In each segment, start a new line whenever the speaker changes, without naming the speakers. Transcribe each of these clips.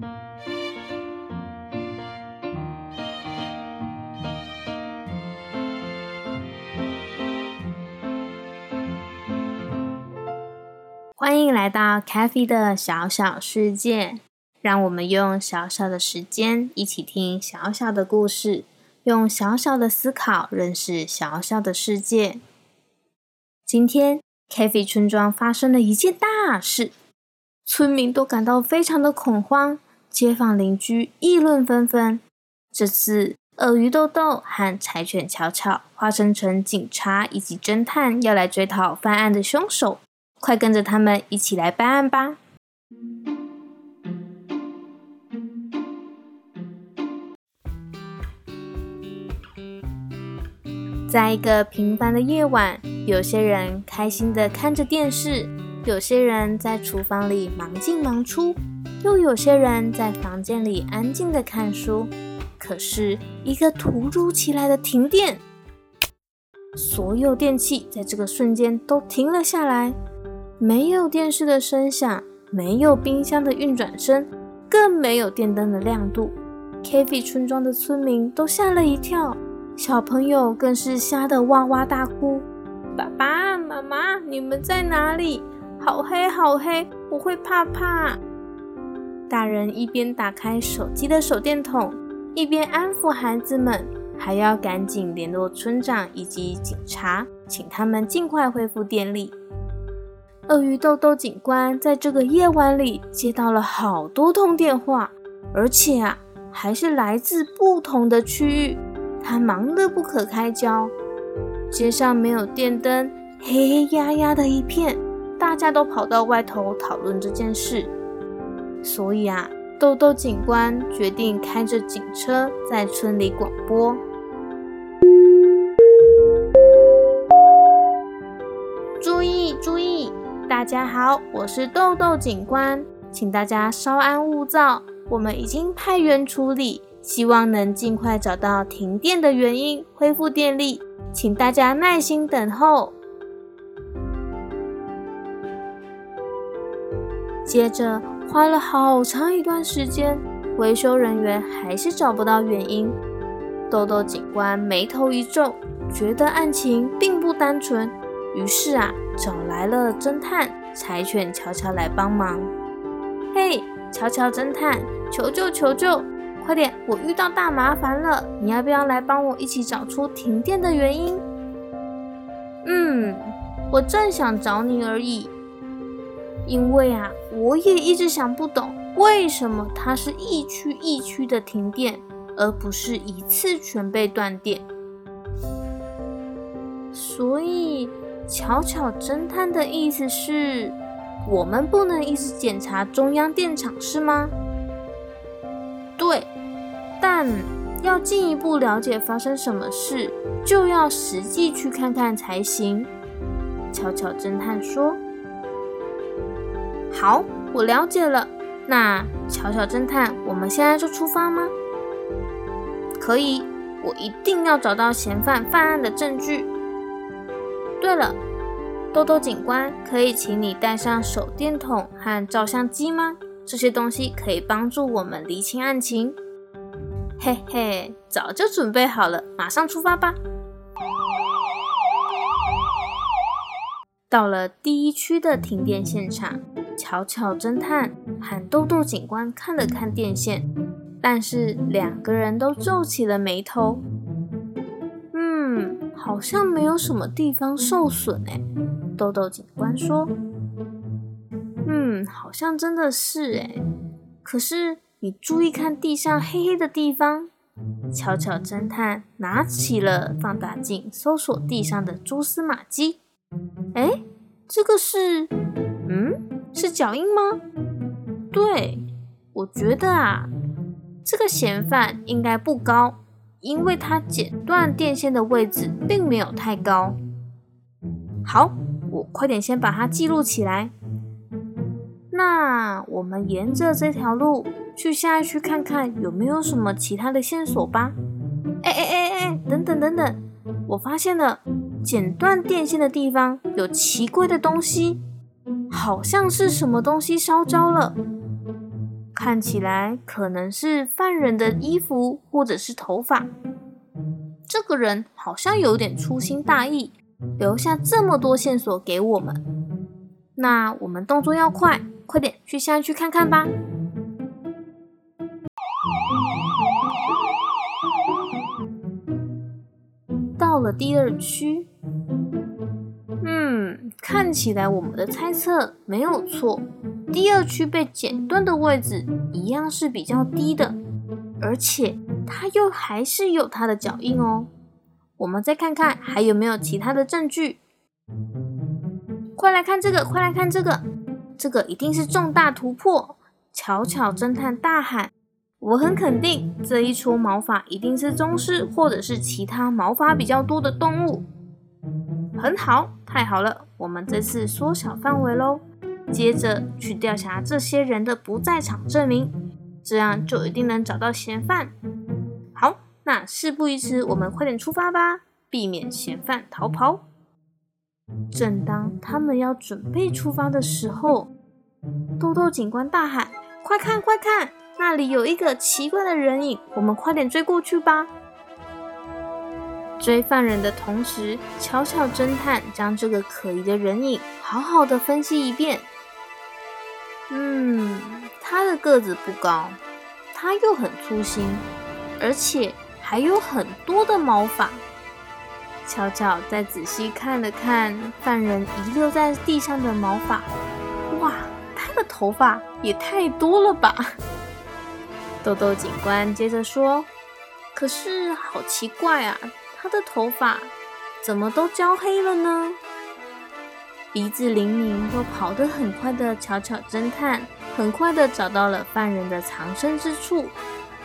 欢迎来到 c a f e 的小小世界，让我们用小小的时间一起听小小的故事，用小小的思考认识小小的世界。今天 c a f e 村庄发生了一件大事，村民都感到非常的恐慌，街坊邻居议论纷纷。这次，鳄鱼豆豆和柴犬巧巧化身成警察以及侦探，要来追讨犯案的凶手。快跟着他们一起来办案吧！在一个平凡的夜晚，有些人开心的看着电视，有些人在厨房里忙进忙出，又有些人在房间里安静的看书。可是，一个突如其来的停电，所有电器在这个瞬间都停了下来。没有电视的声响，没有冰箱的运转声，更没有电灯的亮度。k v 村庄的村民都吓了一跳，小朋友更是吓得哇哇大哭。爸爸妈妈，你们在哪里？好黑，好黑，我会怕怕。大人一边打开手机的手电筒，一边安抚孩子们，还要赶紧联络村长以及警察，请他们尽快恢复电力。鳄鱼豆豆警官在这个夜晚里接到了好多通电话，而且啊，还是来自不同的区域。他忙得不可开交，街上没有电灯，黑压压的一片，大家都跑到外头讨论这件事。所以啊，豆豆警官决定开着警车在村里广播。注意注意大家好，我是豆豆警官，请大家稍安勿躁，我们已经派员处理，希望能尽快找到停电的原因，恢复电力，请大家耐心等候。接着花了好长一段时间，维修人员还是找不到原因，豆豆警官眉头一皱，觉得案情并不单纯，于是啊。找来了侦探柴犬乔乔来帮忙。嘿，乔乔侦探，求救求救！快点，我遇到大麻烦了，你要不要来帮我一起找出停电的原因？嗯，我正想找你而已。因为啊，我也一直想不懂，为什么它是一区一区的停电，而不是一次全被断电。所以。巧巧侦探的意思是，我们不能一直检查中央电厂，是吗？对，但要进一步了解发生什么事，就要实际去看看才行。巧巧侦探说：“好，我了解了。那巧巧侦探，我们现在就出发吗？可以，我一定要找到嫌犯犯案的证据。”对了，豆豆警官，可以请你带上手电筒和照相机吗？这些东西可以帮助我们厘清案情。嘿嘿，早就准备好了，马上出发吧！到了第一区的停电现场，巧巧侦探喊豆豆警官看了看电线，但是两个人都皱起了眉头。嗯好像没有什么地方受损哎，豆豆警官说：“嗯，好像真的是哎。可是你注意看地上黑黑的地方。”巧巧侦探拿起了放大镜，搜索地上的蛛丝马迹。哎，这个是……嗯，是脚印吗？对，我觉得啊，这个嫌犯应该不高。因为他剪断电线的位置并没有太高。好，我快点先把它记录起来。那我们沿着这条路去下一区看看有没有什么其他的线索吧。哎哎哎哎，等等等等，我发现了剪断电线的地方有奇怪的东西，好像是什么东西烧焦了。看起来可能是犯人的衣服或者是头发。这个人好像有点粗心大意，留下这么多线索给我们。那我们动作要快，快点去下去看看吧。到了第二区，看起来我们的猜测没有错。第二区被剪断的位置一样是比较低的，而且它又还是有它的脚印哦。我们再看看还有没有其他的证据。快来看这个，快来看这个，这个一定是重大突破！巧巧侦探大喊：“我很肯定，这一撮毛发一定是宗师，或者是其他毛发比较多的动物。”很好，太好了，我们这次缩小范围喽。接着去调查这些人的不在场证明，这样就一定能找到嫌犯。好，那事不宜迟，我们快点出发吧，避免嫌犯逃跑。正当他们要准备出发的时候，豆豆警官大喊：“快看，快看，那里有一个奇怪的人影，我们快点追过去吧！”追犯人的同时，巧巧侦探将这个可疑的人影好好的分析一遍。嗯，他的个子不高，他又很粗心，而且还有很多的毛发。巧巧再仔细看了看犯人遗留在地上的毛发，哇，他的头发也太多了吧！豆豆警官接着说：“可是好奇怪啊，他的头发怎么都焦黑了呢？”鼻子灵敏又跑得很快的巧巧侦探，很快的找到了犯人的藏身之处。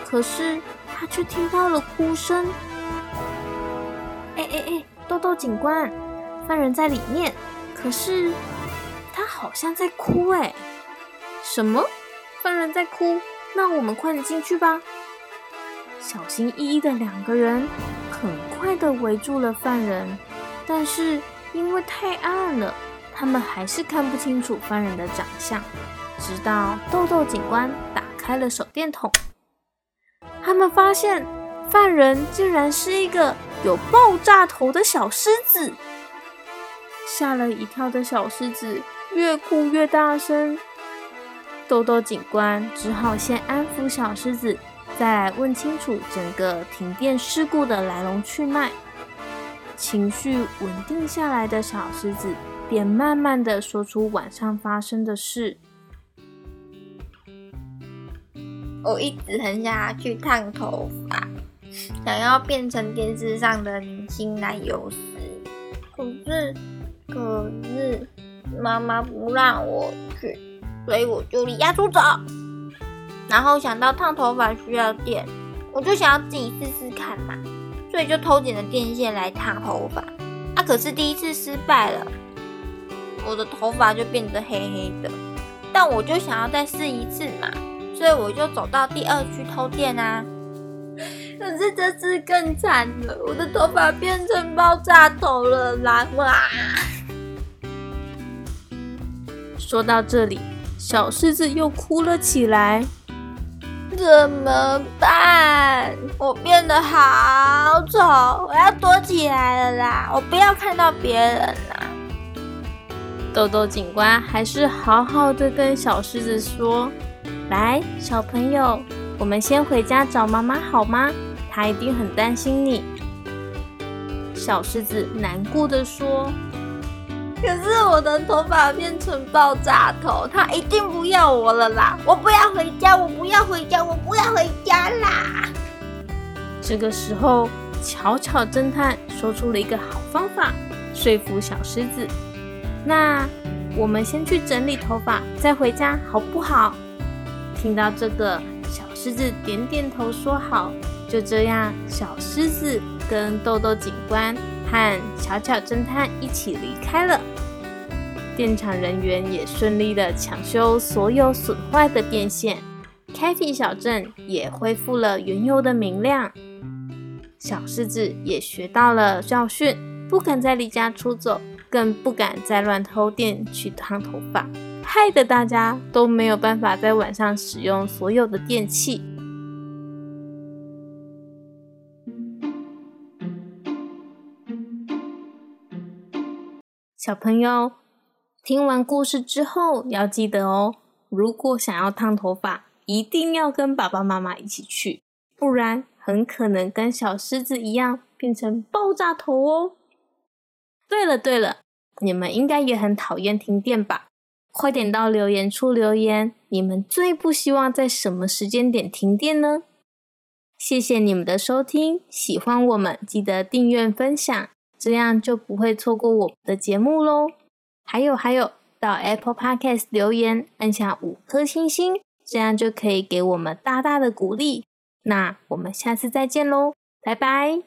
可是他却听到了哭声。哎哎哎，豆豆警官，犯人在里面，可是他好像在哭哎。什么？犯人在哭？那我们快点进去吧。小心翼翼的两个人的围住了犯人，但是因为太暗了。他们还是看不清楚犯人的长相，直到豆豆警官打开了手电筒，他们发现犯人竟然是一个有爆炸头的小狮子。吓了一跳的小狮子越哭越大声，豆豆警官只好先安抚小狮子，再来问清楚整个停电事故的来龙去脉。情绪稳定下来的小狮子。便慢慢的说出晚上发生的事。
我一直很想要去烫头发，想要变成电视上的明星奶油丝，可是可是妈妈不让我去，所以我就离家出走。然后想到烫头发需要电，我就想要自己试试看嘛，所以就偷剪了电线来烫头发。啊，可是第一次失败了。我的头发就变得黑黑的，但我就想要再试一次嘛，所以我就走到第二区偷电啊。可是这次更惨了，我的头发变成爆炸头了啦！哇！
说到这里，小狮子又哭了起来。
怎么办？我变得好丑，我要躲起来了啦！我不要看到别人啦。
豆豆警官还是好好的跟小狮子说：“来，小朋友，我们先回家找妈妈好吗？她一定很担心你。”小狮子难过的说：“
可是我的头发变成爆炸头，他一定不要我了啦！我不要回家，我不要回家，我不要回家啦！”
这个时候，巧巧侦探说出了一个好方法，说服小狮子。那我们先去整理头发，再回家好不好？听到这个，小狮子点点头说好。就这样，小狮子跟豆豆警官和巧巧侦探一起离开了。电厂人员也顺利的抢修所有损坏的电线 c a f e 小镇也恢复了原有的明亮。小狮子也学到了教训，不敢再离家出走。更不敢再乱偷电去烫头发。害得大家都没有办法在晚上使用所有的电器。小朋友，听完故事之后要记得哦，如果想要烫头发，一定要跟爸爸妈妈一起去，不然很可能跟小狮子一样变成爆炸头哦。对了对了，你们应该也很讨厌停电吧？快点到留言处留言，你们最不希望在什么时间点停电呢？谢谢你们的收听，喜欢我们记得订阅分享，这样就不会错过我们的节目喽。还有还有，到 Apple Podcast 留言，按下五颗星星，这样就可以给我们大大的鼓励。那我们下次再见喽，拜拜。